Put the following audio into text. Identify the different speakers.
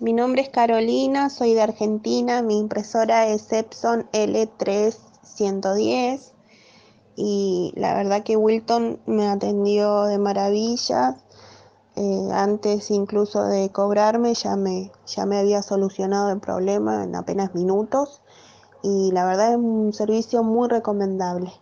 Speaker 1: Mi nombre es Carolina, soy de Argentina, mi impresora es Epson L3110 y la verdad que Wilton me atendió de maravilla. Eh, antes incluso de cobrarme ya me, ya me había solucionado el problema en apenas minutos y la verdad es un servicio muy recomendable.